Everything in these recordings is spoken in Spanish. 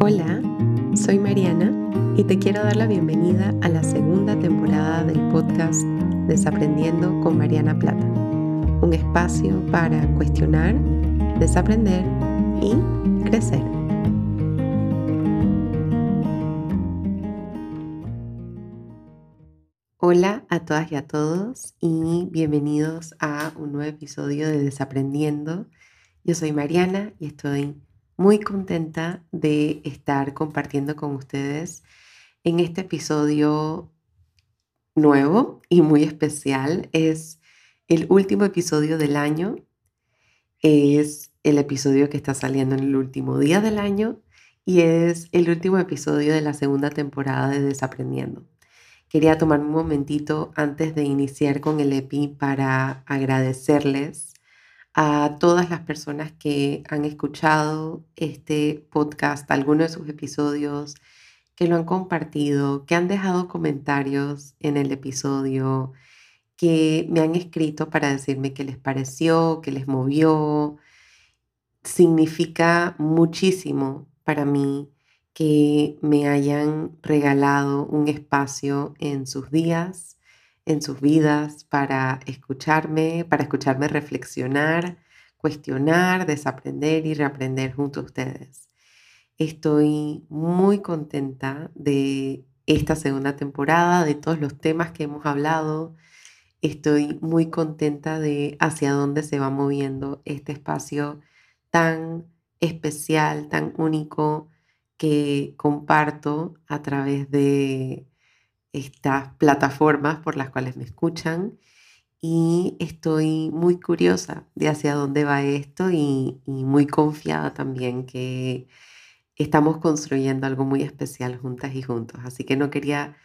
Hola, soy Mariana y te quiero dar la bienvenida a la segunda temporada del podcast Desaprendiendo con Mariana Plata, un espacio para cuestionar, desaprender y crecer. Hola a todas y a todos y bienvenidos a un nuevo episodio de Desaprendiendo. Yo soy Mariana y estoy muy contenta de estar compartiendo con ustedes en este episodio nuevo y muy especial. Es el último episodio del año. Es el episodio que está saliendo en el último día del año y es el último episodio de la segunda temporada de Desaprendiendo. Quería tomar un momentito antes de iniciar con el EPI para agradecerles a todas las personas que han escuchado este podcast, algunos de sus episodios, que lo han compartido, que han dejado comentarios en el episodio, que me han escrito para decirme qué les pareció, qué les movió. Significa muchísimo para mí que me hayan regalado un espacio en sus días en sus vidas para escucharme, para escucharme reflexionar, cuestionar, desaprender y reaprender junto a ustedes. Estoy muy contenta de esta segunda temporada, de todos los temas que hemos hablado. Estoy muy contenta de hacia dónde se va moviendo este espacio tan especial, tan único que comparto a través de estas plataformas por las cuales me escuchan y estoy muy curiosa de hacia dónde va esto y, muy confiada también que estamos construyendo algo muy especial juntas y juntos. Así que no quería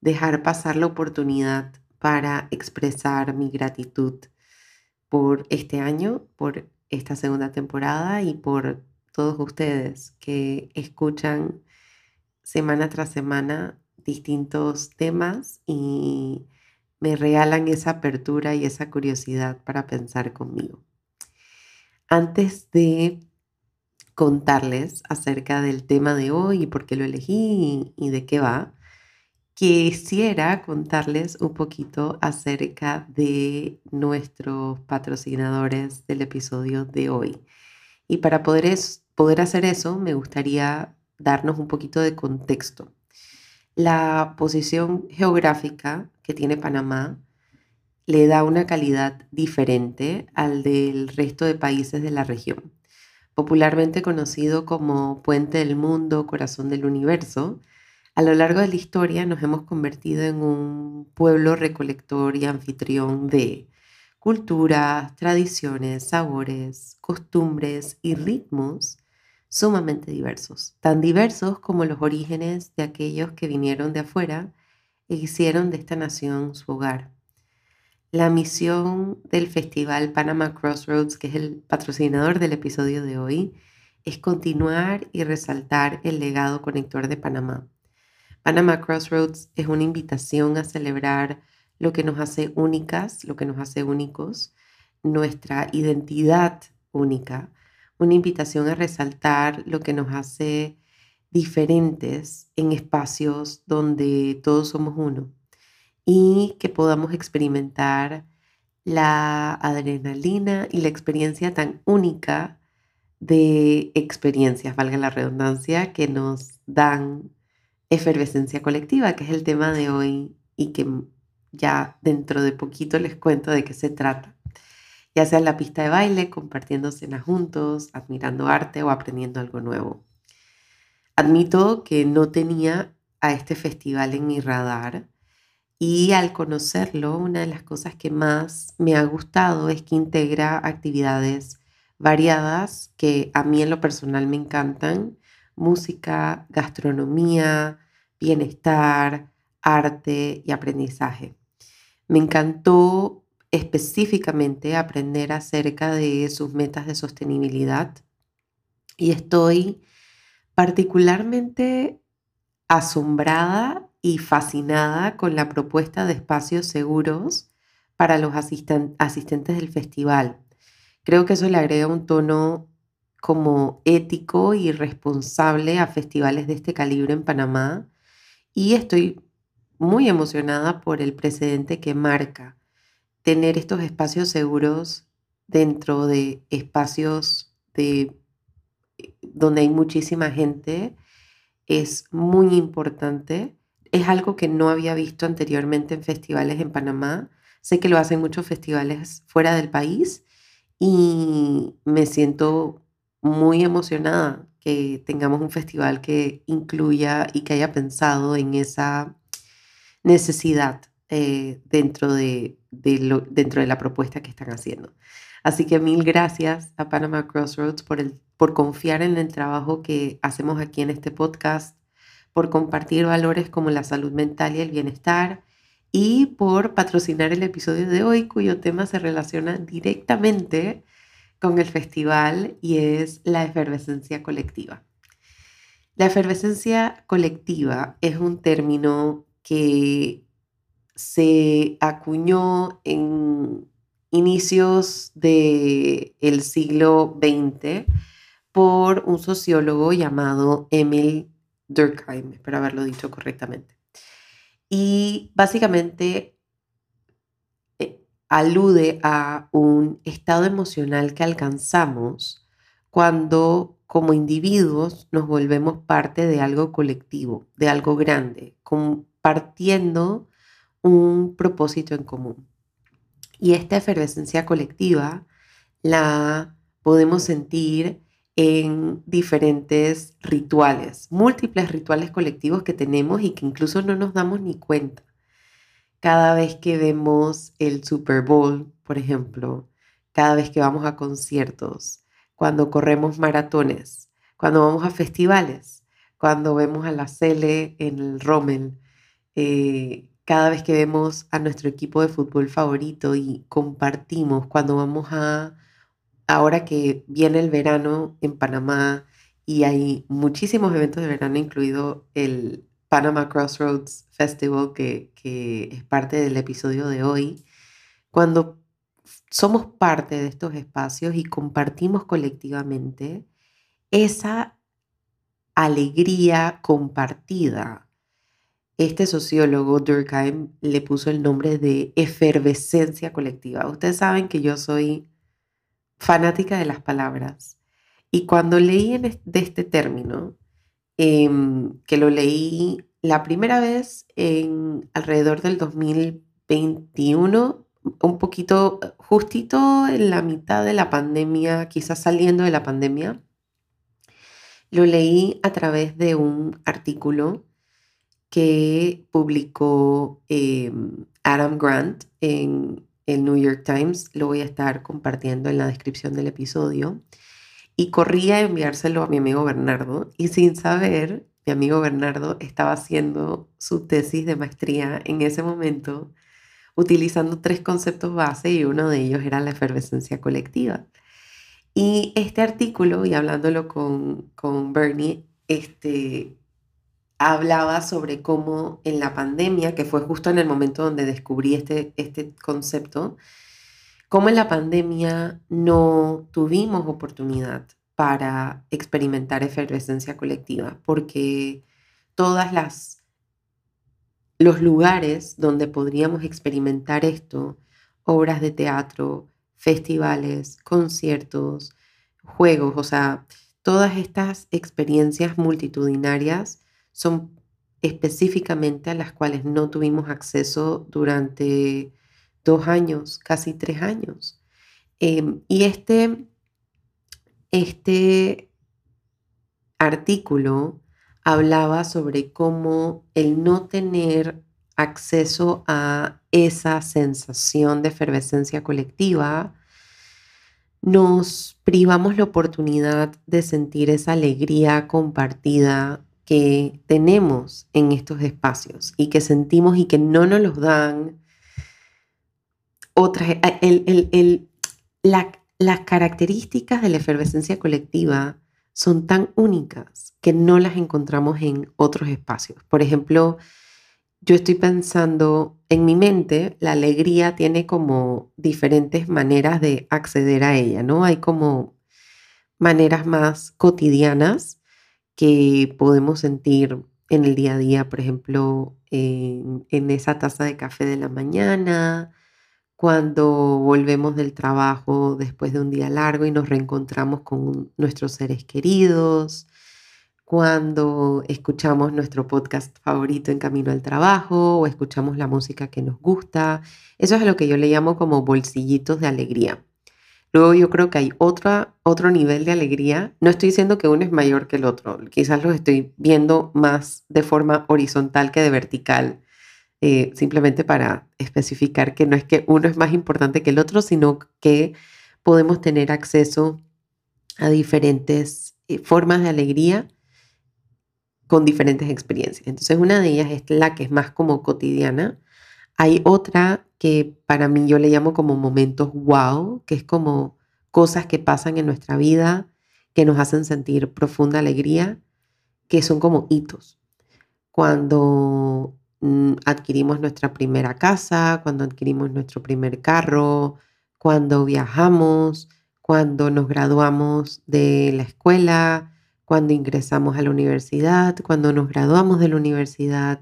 dejar pasar la oportunidad para expresar mi gratitud por este año, por esta segunda temporada y por todos ustedes que escuchan semana tras semana distintos temas y me regalan esa apertura y esa curiosidad para pensar conmigo. Antes de contarles acerca del tema de hoy y por qué lo elegí y de qué va, quisiera contarles un poquito acerca de nuestros patrocinadores del episodio de hoy. Y para poder, poder hacer eso, me gustaría darnos un poquito de contexto la posición geográfica que tiene Panamá le da una calidad diferente al del resto de países de la región. Popularmente conocido como Puente del Mundo, Corazón del Universo, a lo largo de la historia nos hemos convertido en un pueblo recolector y anfitrión de culturas, tradiciones, sabores, costumbres y ritmos sumamente diversos, tan diversos como los orígenes de aquellos que vinieron de afuera e hicieron de esta nación su hogar. La misión del Festival Panama Crossroads, que es el patrocinador del episodio de hoy, es continuar y resaltar el legado conector de Panamá. Panama Crossroads es una invitación a celebrar lo que nos hace únicas, lo que nos hace únicos, nuestra identidad única, una invitación a resaltar lo que nos hace diferentes en espacios donde todos somos uno y que podamos experimentar la adrenalina y la experiencia tan única de experiencias, valga la redundancia, que nos dan efervescencia colectiva, que es el tema de hoy y que ya dentro de poquito les cuento de qué se trata ya sea en la pista de baile, compartiendo cenas juntos, admirando arte o aprendiendo algo nuevo. Admito que no tenía a este festival en mi radar y al conocerlo, una de las cosas que más me ha gustado es que integra actividades variadas que a mí en lo personal me encantan, música, gastronomía, bienestar, arte y aprendizaje. Me encantó específicamente aprender acerca de sus metas de sostenibilidad y estoy particularmente asombrada y fascinada con la propuesta de espacios seguros para los asistentes del festival. Creo que eso le agrega un tono como ético y responsable a festivales de este calibre en Panamá y estoy muy emocionada por el precedente que marca tener estos espacios seguros dentro de espacios de, donde hay muchísima gente es muy importante. Es algo que no había visto anteriormente en festivales en Panamá. Sé que lo hacen muchos festivales fuera del país y me siento muy emocionada que tengamos un festival que incluya y que haya pensado en esa necesidad eh, dentro, de, dentro de la propuesta que están haciendo. Así que mil gracias a Panama Crossroads por, por confiar en el trabajo que hacemos aquí en este podcast, por compartir valores como la salud mental y el bienestar y por patrocinar el episodio de hoy cuyo tema se relaciona directamente con el festival y es la efervescencia colectiva. La efervescencia colectiva es un término que se acuñó en inicios del el siglo XX por un sociólogo llamado Emil Durkheim, espero haberlo dicho correctamente. Y básicamente eh, alude a un estado emocional que alcanzamos cuando como individuos nos volvemos parte de algo colectivo, de algo grande, compartiendo un propósito en común. Y esta efervescencia colectiva la podemos sentir en diferentes rituales, múltiples rituales colectivos que tenemos y que incluso no nos damos ni cuenta. Cada vez que vemos el Super Bowl, por ejemplo, cada vez que vamos a conciertos, cuando corremos maratones, cuando vamos a festivales, cuando vemos a la Cele en el Rommel, eh, cada vez que vemos a nuestro equipo de fútbol favorito y compartimos cuando vamos a, ahora que viene el verano en Panamá y hay muchísimos eventos de verano, incluido el Panama Crossroads Festival, que, es parte del episodio de hoy, cuando somos parte de estos espacios y compartimos colectivamente esa alegría compartida este sociólogo Durkheim le puso el nombre de efervescencia colectiva. Ustedes saben que yo soy fanática de las palabras y cuando leí de este término, em, que lo leí la primera vez en alrededor del 2021, un poquito justito en la mitad de la pandemia, quizás saliendo de la pandemia, lo leí a través de un artículo que publicó em, Adam Grant en el New York Times. Lo voy a estar compartiendo en la descripción del episodio. Y corrí a enviárselo a mi amigo Bernardo y sin saber, mi amigo Bernardo estaba haciendo su tesis de maestría en ese momento utilizando tres conceptos base y uno de ellos era la efervescencia colectiva. Y este artículo, y hablándolo con, con Bernie, este, hablaba sobre cómo en la pandemia, que fue justo en el momento donde descubrí este, este concepto, cómo en la pandemia no tuvimos oportunidad para experimentar efervescencia colectiva, porque todas las los lugares donde podríamos experimentar esto, obras de teatro, festivales, conciertos, juegos, o sea, todas estas experiencias multitudinarias son específicamente a las cuales no tuvimos acceso durante dos años, casi tres años. Em, y este, este artículo hablaba sobre cómo el no tener acceso a esa sensación de efervescencia colectiva, nos privamos la oportunidad de sentir esa alegría compartida que tenemos en estos espacios y que sentimos y que no nos los dan otras. Eh, las características de la efervescencia colectiva son tan únicas que no las encontramos en otros espacios. Por ejemplo, yo estoy pensando en mi mente, la alegría tiene como diferentes maneras de acceder a ella, ¿no? Hay como maneras más cotidianas que podemos sentir en el día a día, por ejemplo, en, esa taza de café de la mañana, cuando volvemos del trabajo después de un día largo y nos reencontramos con nuestros seres queridos, cuando escuchamos nuestro podcast favorito en camino al trabajo o escuchamos la música que nos gusta. Eso es lo que yo le llamo como bolsillitos de alegría. Luego yo creo que hay otra, otro nivel de alegría. No estoy diciendo que uno es mayor que el otro, quizás los estoy viendo más de forma horizontal que de vertical, eh, simplemente para especificar que no es que uno es más importante que el otro, sino que podemos tener acceso a diferentes eh, formas de alegría con diferentes experiencias. Entonces una de ellas es la que es más como cotidiana. Hay otra que para mí yo le llamo como momentos wow, que es como cosas que pasan en nuestra vida que nos hacen sentir profunda alegría, que son como hitos. Cuando mm, adquirimos nuestra primera casa, cuando adquirimos nuestro primer carro, cuando viajamos, cuando nos graduamos de la escuela, cuando ingresamos a la universidad, cuando nos graduamos de la universidad,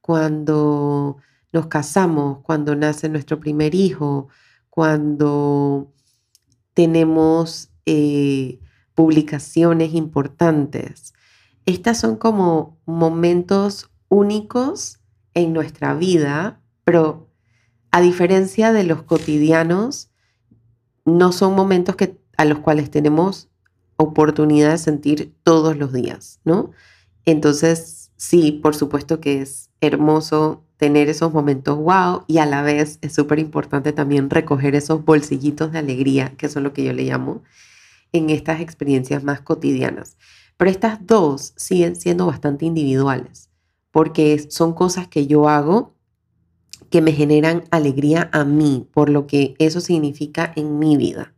cuando nos casamos, cuando nace nuestro primer hijo, cuando tenemos eh, publicaciones importantes. Estas son como momentos únicos en nuestra vida, pero a diferencia de los cotidianos, no son momentos que, a los cuales tenemos oportunidad de sentir todos los días, ¿no? Entonces, sí, por supuesto que es hermoso tener esos momentos wow y a la vez es súper importante también recoger esos bolsillitos de alegría, que son lo que yo le llamo, en estas experiencias más cotidianas. Pero estas dos siguen siendo bastante individuales, porque son cosas que yo hago que me generan alegría a mí, por lo que eso significa en mi vida.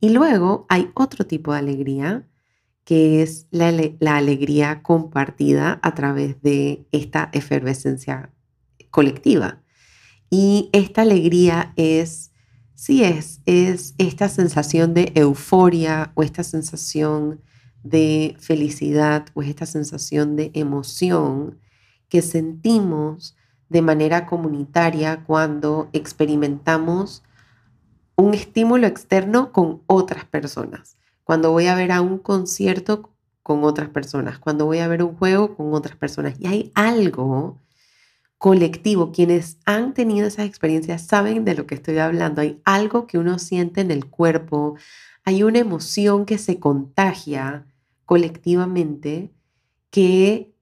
Y luego hay otro tipo de alegría, que es la, alegría compartida a través de esta efervescencia colectiva. Y esta alegría es, sí es, es esta sensación de euforia o esta sensación de felicidad o esta sensación de emoción que sentimos de manera comunitaria cuando experimentamos un estímulo externo con otras personas. Cuando voy a ver a un concierto con otras personas, cuando voy a ver un juego con otras personas. Y hay algo colectivo. Quienes han tenido esas experiencias saben de lo que estoy hablando. Hay algo que uno siente en el cuerpo. Hay una emoción que se contagia colectivamente que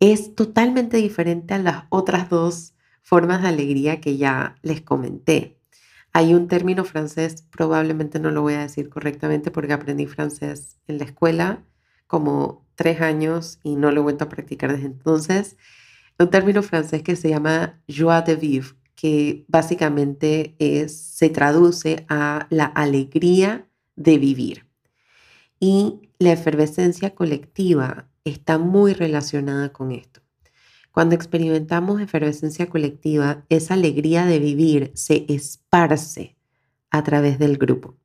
es totalmente diferente a las otras dos formas de alegría que ya les comenté. Hay un término francés, probablemente no lo voy a decir correctamente porque aprendí francés en la escuela como tres años y no lo he vuelto a practicar desde entonces. Un término francés que se llama joie de vivre, que básicamente se traduce a la alegría de vivir. Y la efervescencia colectiva está muy relacionada con esto. Cuando experimentamos efervescencia colectiva, esa alegría de vivir se esparce a través del grupo.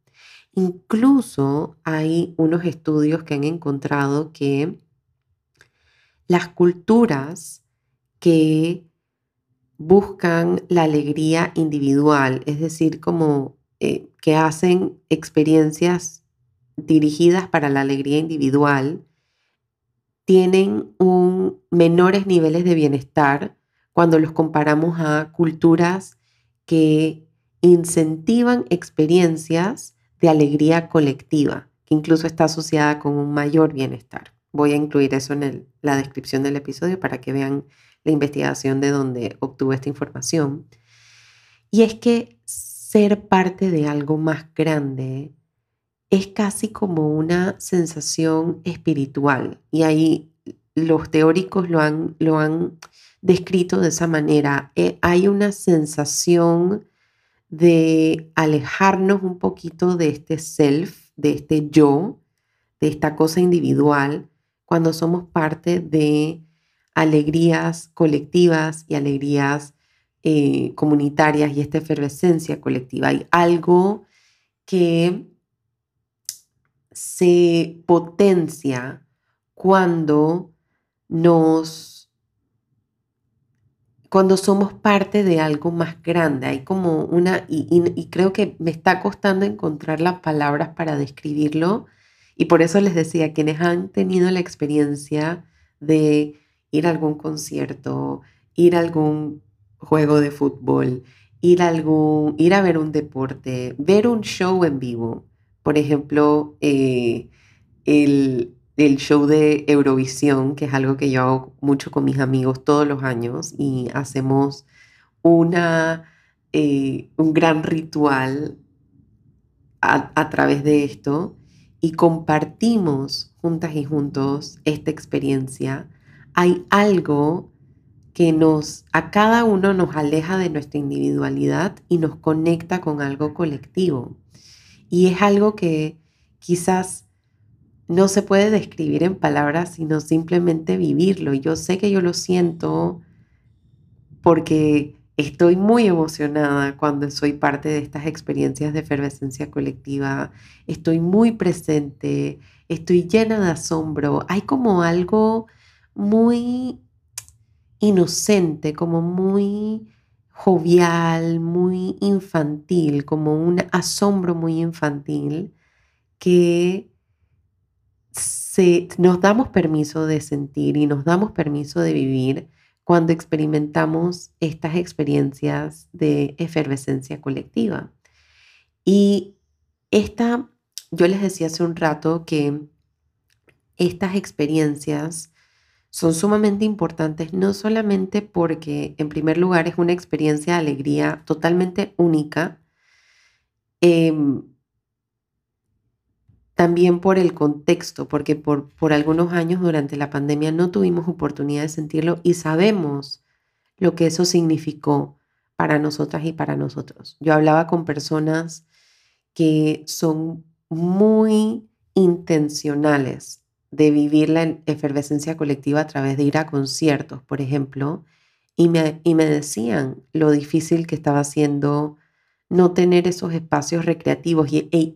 Incluso hay unos estudios que han encontrado que las culturas que buscan la alegría individual, es decir, como eh, que hacen experiencias dirigidas para la alegría individual, tienen un, menores niveles de bienestar cuando los comparamos a culturas que incentivan experiencias de alegría colectiva, que incluso está asociada con un mayor bienestar. Voy a incluir eso en la descripción del episodio para que vean la investigación de donde obtuve esta información. Y es que ser parte de algo más grande es casi como una sensación espiritual. Y ahí los teóricos lo han, lo han descrito de esa manera. Eh, hay una sensación de alejarnos un poquito de este self, de este yo, de esta cosa individual, cuando somos parte de alegrías colectivas y alegrías eh, comunitarias y esta efervescencia colectiva. Hay algo que se potencia cuando nos cuando somos parte de algo más grande. Hay como una, y, creo que me está costando encontrar las palabras para describirlo, y por eso les decía, quienes han tenido la experiencia de ir a algún concierto, ir a algún juego de fútbol, ir a, algún, ir a ver un deporte, ver un show en vivo, por ejemplo, eh, el, el show de Eurovisión, que es algo que yo hago mucho con mis amigos todos los años y hacemos una, eh, un gran ritual a, a través de esto y compartimos juntas y juntos esta experiencia, hay algo que nos, a cada uno nos aleja de nuestra individualidad y nos conecta con algo colectivo. Y es algo que quizás no se puede describir en palabras, sino simplemente vivirlo. Yo sé que yo lo siento porque estoy muy emocionada cuando soy parte de estas experiencias de efervescencia colectiva. Estoy muy presente, estoy llena de asombro. Hay como algo muy inocente, como muy jovial, muy infantil, como un asombro muy infantil que nos damos permiso de sentir y nos damos permiso de vivir cuando experimentamos estas experiencias de efervescencia colectiva. Y esta, yo les decía hace un rato que estas experiencias son sumamente importantes, no solamente porque en primer lugar es una experiencia de alegría totalmente única, em, también por el contexto, porque por, por algunos años durante la pandemia no tuvimos oportunidad de sentirlo y sabemos lo que eso significó para nosotras y para nosotros. Yo hablaba con personas que son muy intencionales de vivir la efervescencia colectiva a través de ir a conciertos, por ejemplo, y me, y me decían lo difícil que estaba siendo no tener esos espacios recreativos y, e,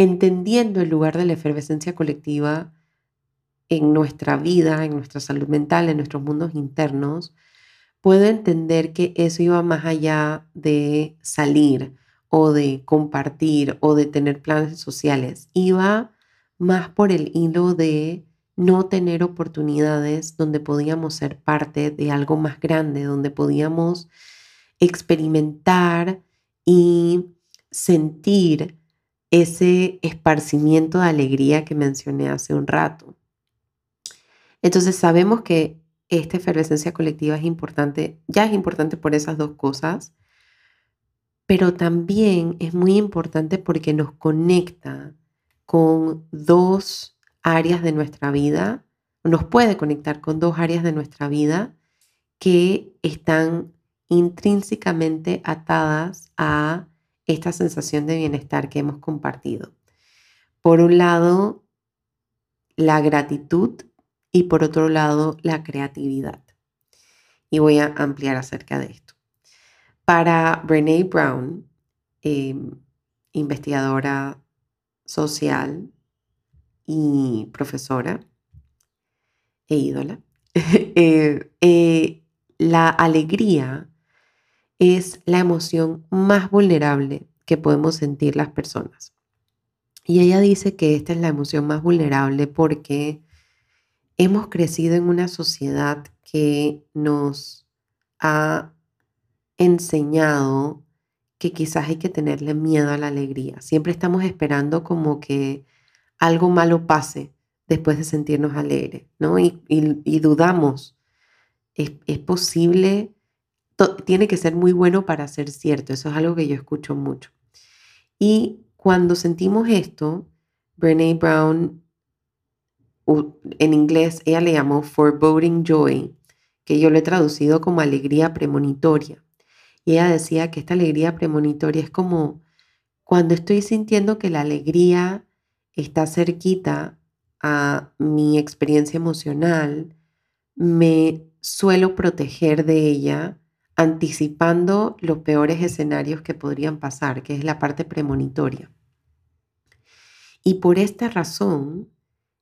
entendiendo el lugar de la efervescencia colectiva en nuestra vida, en nuestra salud mental, en nuestros mundos internos, puedo entender que eso iba más allá de salir o de compartir o de tener planes sociales. Iba más por el hilo de no tener oportunidades donde podíamos ser parte de algo más grande, donde podíamos experimentar y sentir ese esparcimiento de alegría que mencioné hace un rato. Entonces sabemos que esta efervescencia colectiva es importante, ya es importante por esas dos cosas, pero también es muy importante porque nos conecta con dos áreas de nuestra vida, nos puede conectar con dos áreas de nuestra vida que están intrínsecamente atadas a esta sensación de bienestar que hemos compartido. Por un lado, la gratitud y por otro lado, la creatividad. Y voy a ampliar acerca de esto. Para Brene Brown, em, investigadora social y profesora e ídola, eh, eh, la alegría es la emoción más vulnerable que podemos sentir las personas. Y ella dice que esta es la emoción más vulnerable porque hemos crecido en una sociedad que nos ha enseñado que quizás hay que tenerle miedo a la alegría. Siempre estamos esperando como que algo malo pase después de sentirnos alegres, ¿no? Y, dudamos, ¿es, ¿es posible tiene que ser muy bueno para ser cierto. Eso es algo que yo escucho mucho. Y cuando sentimos esto, Brene Brown, en inglés, ella le llamó foreboding joy, que yo lo he traducido como alegría premonitoria. Y ella decía que esta alegría premonitoria es como cuando estoy sintiendo que la alegría está cerquita a mi experiencia emocional, me suelo proteger de ella anticipando los peores escenarios que podrían pasar, que es la parte premonitoria. Y por esta razón,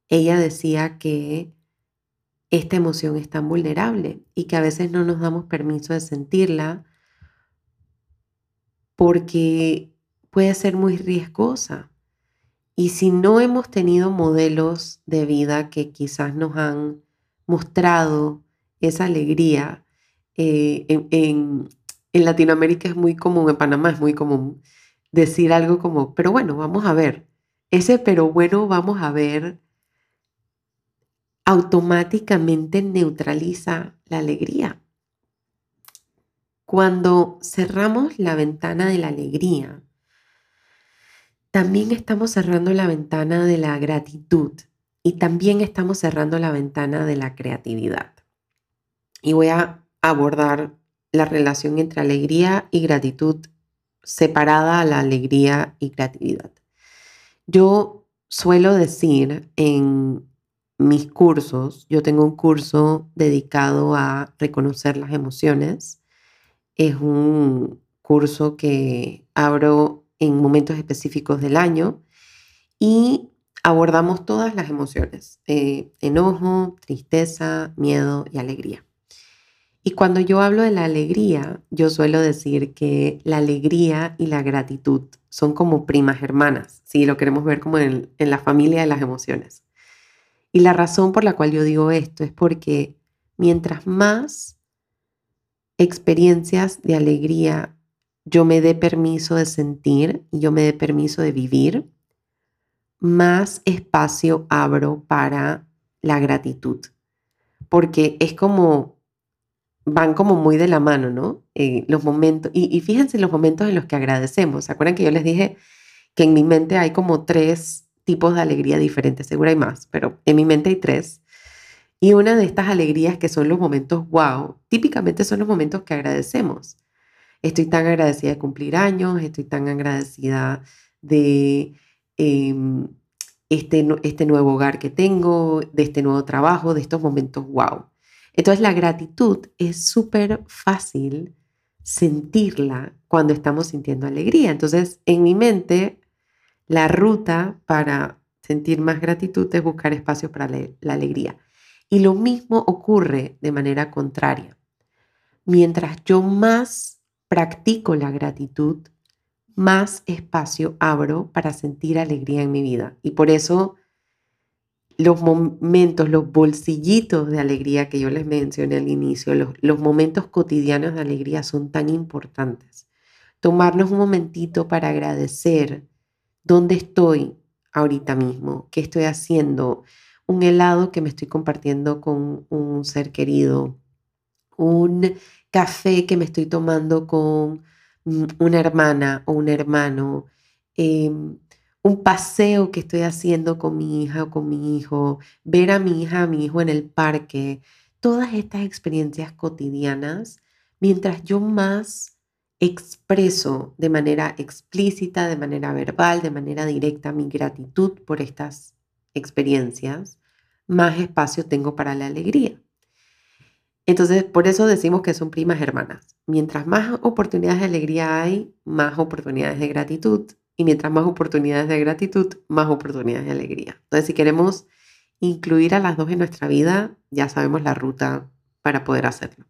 ella decía que esta emoción es tan vulnerable y que a veces no nos damos permiso de sentirla porque puede ser muy riesgosa. Y si no hemos tenido modelos de vida que quizás nos han mostrado esa alegría, eh, en, en Latinoamérica es muy común, en Panamá es muy común decir algo como, pero bueno, vamos a ver. Ese pero bueno, vamos a ver, automáticamente neutraliza la alegría. Cuando cerramos la ventana de la alegría, también estamos cerrando la ventana de la gratitud y también estamos cerrando la ventana de la creatividad. Y voy a abordar la relación entre alegría y gratitud separada a la alegría y creatividad. Yo suelo decir en mis cursos, yo tengo un curso dedicado a reconocer las emociones. Es un curso que abro en momentos específicos del año y abordamos todas las emociones, eh, enojo, tristeza, miedo y alegría. Y cuando yo hablo de la alegría, yo suelo decir que la alegría y la gratitud son como primas hermanas, si lo queremos ver como en, la familia de las emociones. Y la razón por la cual yo digo esto es porque mientras más experiencias de alegría yo me dé permiso de sentir y yo me dé permiso de vivir, más espacio abro para la gratitud. Porque es como van como muy de la mano, ¿no? Los momentos, y, fíjense los momentos en los que agradecemos. ¿Se acuerdan que yo les dije que en mi mente hay como tres tipos de alegría diferentes? Seguro hay más, pero en mi mente hay tres. Y una de estas alegrías que son los momentos wow, típicamente son los momentos que agradecemos. Estoy tan agradecida de cumplir años, estoy tan agradecida de em, este, este nuevo hogar que tengo, de este nuevo trabajo, de estos momentos wow. Entonces la gratitud es súper fácil sentirla cuando estamos sintiendo alegría. Entonces en mi mente la ruta para sentir más gratitud es buscar espacio para la alegría. Y lo mismo ocurre de manera contraria. Mientras yo más practico la gratitud, más espacio abro para sentir alegría en mi vida. Y por eso los momentos, los bolsillitos de alegría que yo les mencioné al inicio, los, momentos cotidianos de alegría son tan importantes. Tomarnos un momentito para agradecer dónde estoy ahorita mismo, qué estoy haciendo, un helado que me estoy compartiendo con un ser querido, un café que me estoy tomando con una hermana o un hermano, em, un paseo que estoy haciendo con mi hija o con mi hijo, ver a mi hija, a mi hijo en el parque, todas estas experiencias cotidianas, mientras yo más expreso de manera explícita, de manera verbal, de manera directa mi gratitud por estas experiencias, más espacio tengo para la alegría. Entonces, por eso decimos que son primas hermanas. Mientras más oportunidades de alegría hay, más oportunidades de gratitud y mientras más oportunidades de gratitud, más oportunidades de alegría. Entonces, si queremos incluir a las dos en nuestra vida, ya sabemos la ruta para poder hacerlo.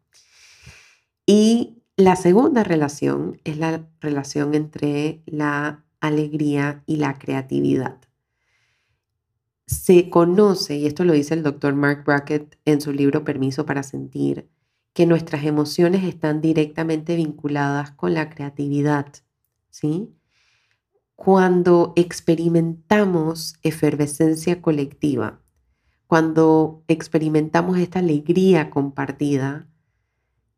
Y la segunda relación es la relación entre la alegría y la creatividad. Se conoce, y esto lo dice el doctor Mark Brackett en su libro Permiso para Sentir, que nuestras emociones están directamente vinculadas con la creatividad, ¿sí? Cuando experimentamos efervescencia colectiva, cuando experimentamos esta alegría compartida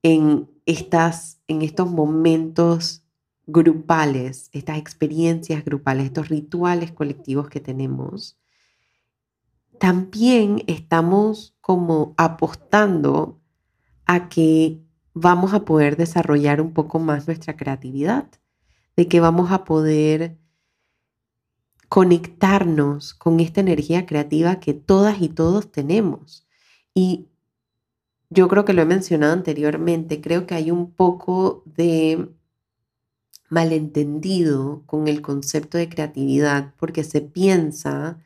en, estas, en estos momentos grupales, estas experiencias grupales, estos rituales colectivos que tenemos, también estamos como apostando a que vamos a poder desarrollar un poco más nuestra creatividad, de que vamos a poder conectarnos con esta energía creativa que todas y todos tenemos. Y yo creo que lo he mencionado anteriormente, creo que hay un poco de malentendido con el concepto de creatividad porque se piensa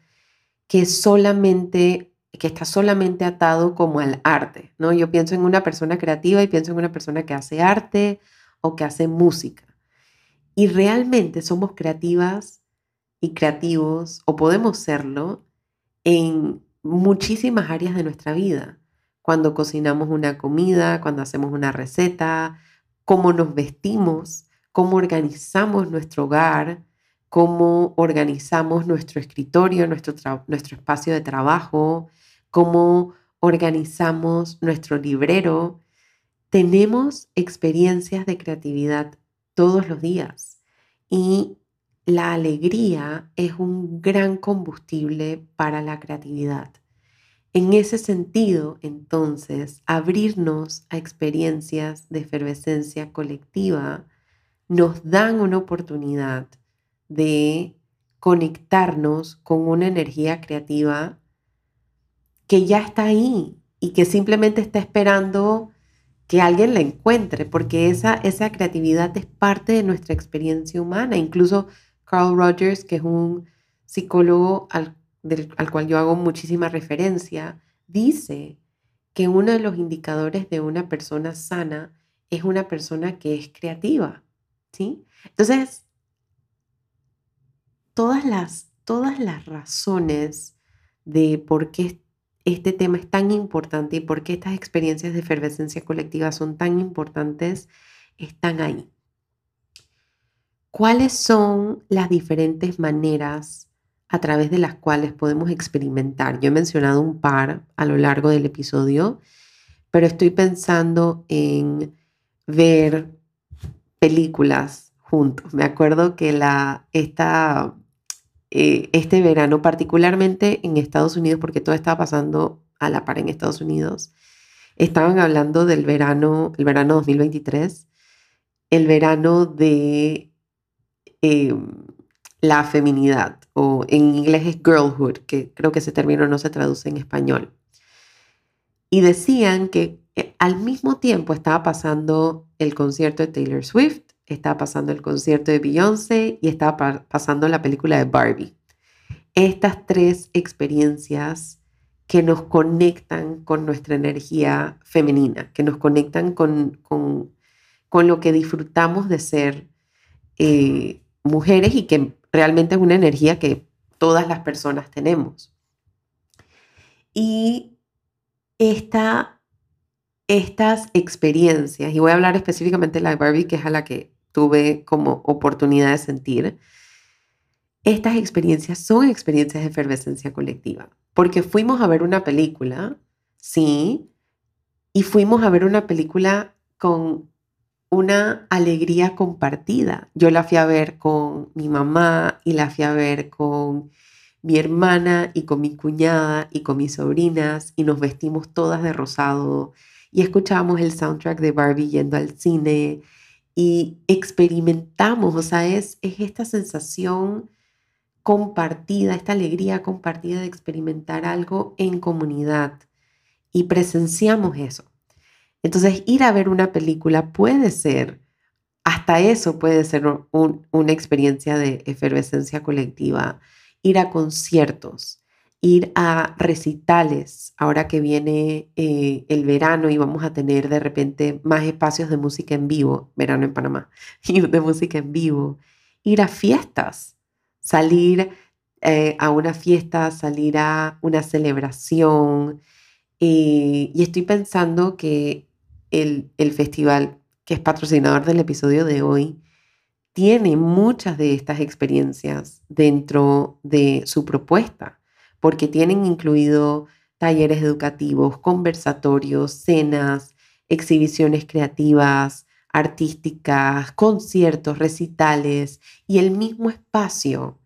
que solamente que está solamente atado como al arte, ¿no? Yo pienso en una persona creativa y pienso en una persona que hace arte o que hace música. Y realmente somos creativas y creativos, o podemos serlo, en muchísimas áreas de nuestra vida. Cuando cocinamos una comida, cuando hacemos una receta, cómo nos vestimos, cómo organizamos nuestro hogar, cómo organizamos nuestro escritorio, nuestro, nuestro espacio de trabajo, cómo organizamos nuestro librero. Tenemos experiencias de creatividad todos los días y la alegría es un gran combustible para la creatividad. En ese sentido, entonces, abrirnos a experiencias de efervescencia colectiva nos dan una oportunidad de conectarnos con una energía creativa que ya está ahí y que simplemente está esperando que alguien la encuentre, porque esa, esa creatividad es parte de nuestra experiencia humana. Incluso Carl Rogers, que es un psicólogo al, al cual yo hago muchísima referencia, dice que uno de los indicadores de una persona sana es una persona que es creativa, ¿sí? Entonces, todas las, todas las razones de por qué este tema es tan importante y por qué estas experiencias de efervescencia colectiva son tan importantes, están ahí. ¿Cuáles son las diferentes maneras a través de las cuales podemos experimentar? Yo he mencionado un par a lo largo del episodio, pero estoy pensando en ver películas juntos. Me acuerdo que esta eh, este verano, particularmente en Estados Unidos, porque todo estaba pasando a la par en Estados Unidos, estaban hablando del verano, el verano 2023, el verano de em, la feminidad, o en inglés es girlhood, que creo que ese término no se traduce en español. Y decían que eh, al mismo tiempo estaba pasando el concierto de Taylor Swift estaba pasando el concierto de Beyoncé y estaba pasando la película de Barbie. Estas tres experiencias que nos conectan con nuestra energía femenina, que nos conectan con, con, lo que disfrutamos de ser eh, mujeres y que realmente es una energía que todas las personas tenemos. Y esta, estas experiencias, y voy a hablar específicamente de la Barbie, que es a la que tuve como oportunidad de sentir, estas experiencias son experiencias de efervescencia colectiva, porque fuimos a ver una película, sí, y fuimos a ver una película con una alegría compartida. Yo la fui a ver con mi mamá y la fui a ver con mi hermana y con mi cuñada y con mis sobrinas y nos vestimos todas de rosado y escuchábamos el soundtrack de Barbie yendo al cine y experimentamos, o sea, es, es esta sensación compartida, esta alegría compartida de experimentar algo en comunidad y presenciamos eso. Entonces, ir a ver una película puede ser, hasta eso puede ser una experiencia de efervescencia colectiva, ir a conciertos, ir a recitales, ahora que viene eh, el verano y vamos a tener de repente más espacios de música en vivo, verano en Panamá, de música en vivo, ir a fiestas, salir eh, a una fiesta, salir a una celebración. Eh, y estoy pensando que el, el festival, que es patrocinador del episodio de hoy, tiene muchas de estas experiencias dentro de su propuesta porque tienen incluido talleres educativos, conversatorios, cenas, exhibiciones creativas, artísticas, conciertos, recitales y el mismo espacio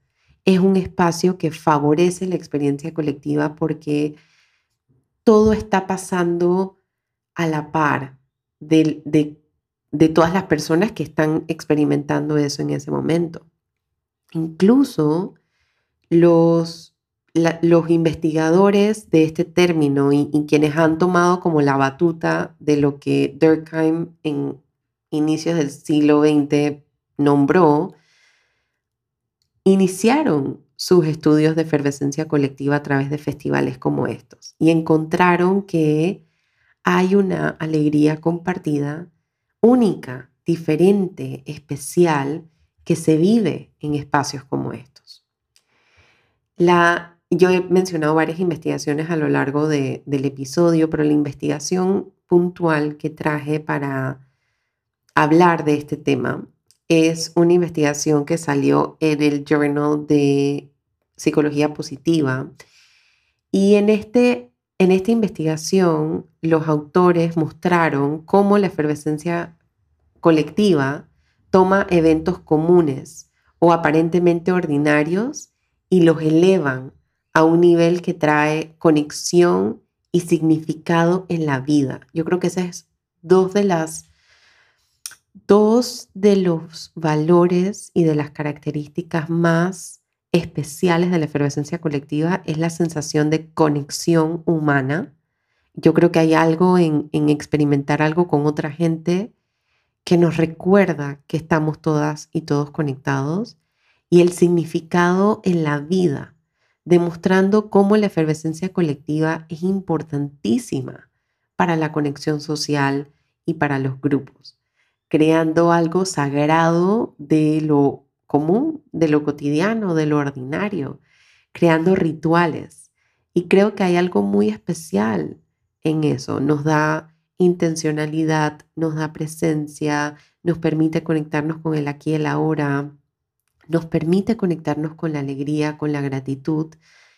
es un espacio que favorece la experiencia colectiva porque todo está pasando a la par de, de todas las personas que están experimentando eso en ese momento. Incluso los los investigadores de este término y, quienes han tomado como la batuta de lo que Durkheim en inicios del siglo XX nombró, iniciaron sus estudios de efervescencia colectiva a través de festivales como estos y encontraron que hay una alegría compartida única, diferente, especial, que se vive en espacios como estos. Yo he mencionado varias investigaciones a lo largo del episodio, pero la investigación puntual que traje para hablar de este tema es una investigación que salió en el Journal de Psicología Positiva. Y en, este, en esta investigación, los autores mostraron cómo la efervescencia colectiva toma eventos comunes o aparentemente ordinarios y los elevan a un nivel que trae conexión y significado en la vida. Yo creo que esa es dos de las dos de los valores y de las características más especiales de la efervescencia colectiva es la sensación de conexión humana. Yo creo que hay algo en, experimentar algo con otra gente que nos recuerda que estamos todas y todos conectados y el significado en la vida, demostrando cómo la efervescencia colectiva es importantísima para la conexión social y para los grupos creando algo sagrado de lo común, de lo cotidiano, de lo ordinario, creando rituales. Y creo que hay algo muy especial en eso. Nos da intencionalidad, nos da presencia, nos permite conectarnos con el aquí y el ahora, nos permite conectarnos con la alegría, con la gratitud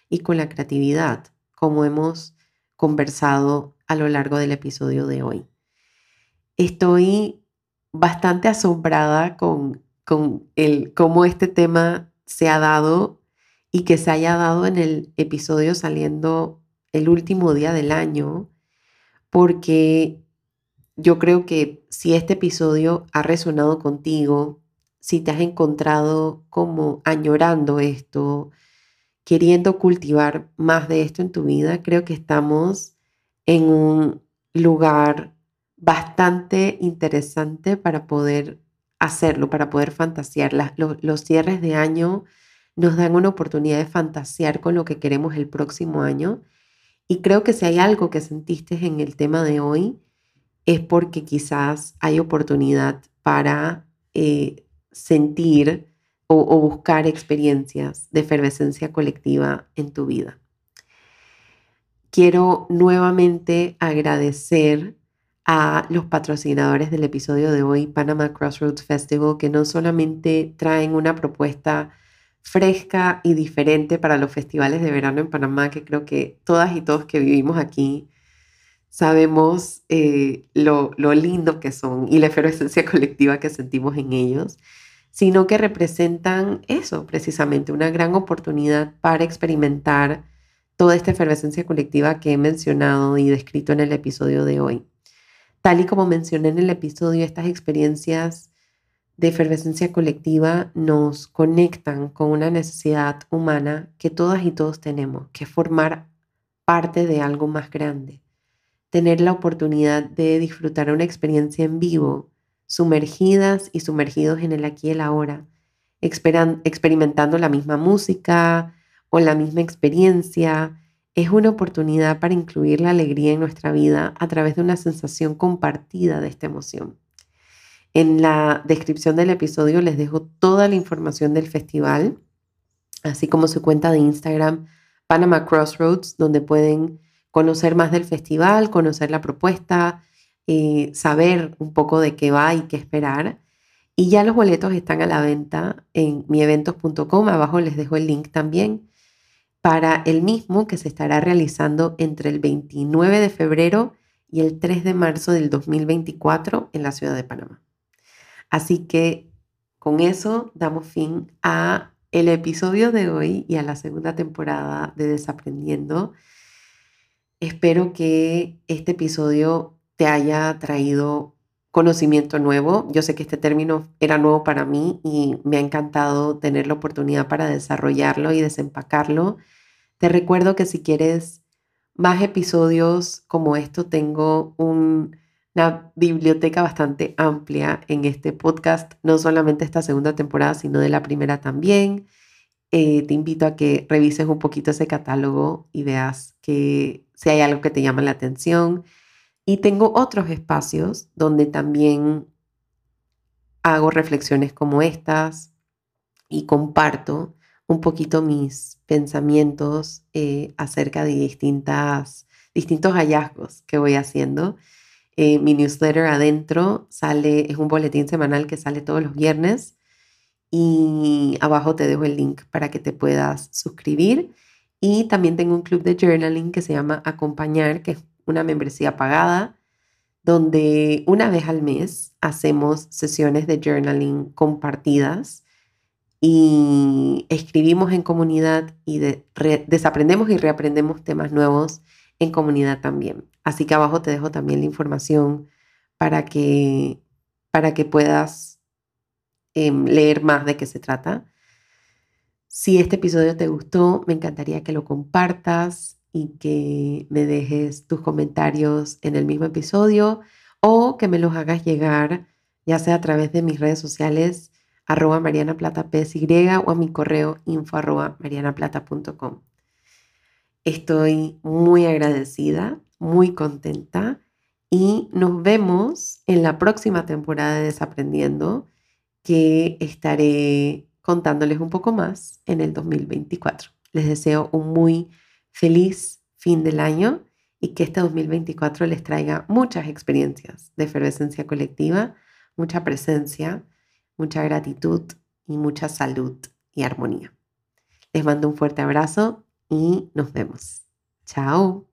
y con la creatividad, como hemos conversado a lo largo del episodio de hoy. Estoy bastante asombrada con, con el, cómo este tema se ha dado y que se haya dado en el episodio saliendo el último día del año, porque yo creo que si este episodio ha resonado contigo, si te has encontrado como añorando esto, queriendo cultivar más de esto en tu vida, creo que estamos en un lugar bastante interesante para poder hacerlo, para poder fantasear. los, cierres de año nos dan una oportunidad de fantasear con lo que queremos el próximo año. Y creo que si hay algo que sentiste en el tema de hoy, es porque quizás hay oportunidad para eh, sentir o buscar experiencias de efervescencia colectiva en tu vida. Quiero nuevamente agradecer a los patrocinadores del episodio de hoy, Panama Crossroads Festival, que no solamente traen una propuesta fresca y diferente para los festivales de verano en Panamá, que creo que todas y todos que vivimos aquí sabemos eh, lo, lo lindo que son y la efervescencia colectiva que sentimos en ellos, sino que representan eso, precisamente, una gran oportunidad para experimentar toda esta efervescencia colectiva que he mencionado y descrito en el episodio de hoy. Tal y como mencioné en el episodio, estas experiencias de efervescencia colectiva nos conectan con una necesidad humana que todas y todos tenemos, que es formar parte de algo más grande, tener la oportunidad de disfrutar una experiencia en vivo, sumergidas y sumergidos en el aquí y el ahora, experimentando la misma música o la misma experiencia, es una oportunidad para incluir la alegría en nuestra vida a través de una sensación compartida de esta emoción. En la descripción del episodio les dejo toda la información del festival, así como su cuenta de Instagram, Panama Crossroads, donde pueden conocer más del festival, conocer la propuesta, eh, saber un poco de qué va y qué esperar. Y ya los boletos están a la venta en mieventos.com, abajo les dejo el link también para el mismo que se estará realizando entre el 29 de febrero y el 3 de marzo del 2024 en la ciudad de Panamá. Así que con eso damos fin a el episodio de hoy y a la segunda temporada de Desaprendiendo. Espero que este episodio te haya traído conocimiento nuevo. Yo sé que este término era nuevo para mí y me ha encantado tener la oportunidad para desarrollarlo y desempacarlo. Te recuerdo que si quieres más episodios como esto, tengo un una biblioteca bastante amplia en este podcast, no solamente esta segunda temporada, sino de la primera también. Eh, te invito a que revises un poquito ese catálogo y veas que si hay algo que te llama la atención. Y tengo otros espacios donde también hago reflexiones como estas y comparto un poquito mis pensamientos eh, acerca de distintas, distintos hallazgos que voy haciendo. Eh, mi newsletter adentro sale, es un boletín semanal que sale todos los viernes y abajo te dejo el link para que te puedas suscribir. Y también tengo un club de journaling que se llama Acompañar, que es una membresía pagada, donde una vez al mes hacemos sesiones de journaling compartidas y escribimos en comunidad y desaprendemos y reaprendemos temas nuevos en comunidad también. Así que abajo te dejo también la información para que, para que puedas em, leer más de qué se trata. Si este episodio te gustó, me encantaría que lo compartas y que me dejes tus comentarios en el mismo episodio o que me los hagas llegar ya sea a través de mis redes sociales arroba Mariana Plata PSY o a mi correo info arroba marianaplata.com. Estoy muy agradecida, muy contenta y nos vemos en la próxima temporada de Desaprendiendo que estaré contándoles un poco más en el 2024. Les deseo un muy feliz fin del año y que este 2024 les traiga muchas experiencias de efervescencia colectiva, mucha presencia mucha gratitud y mucha salud y armonía. Les mando un fuerte abrazo y nos vemos. Chao.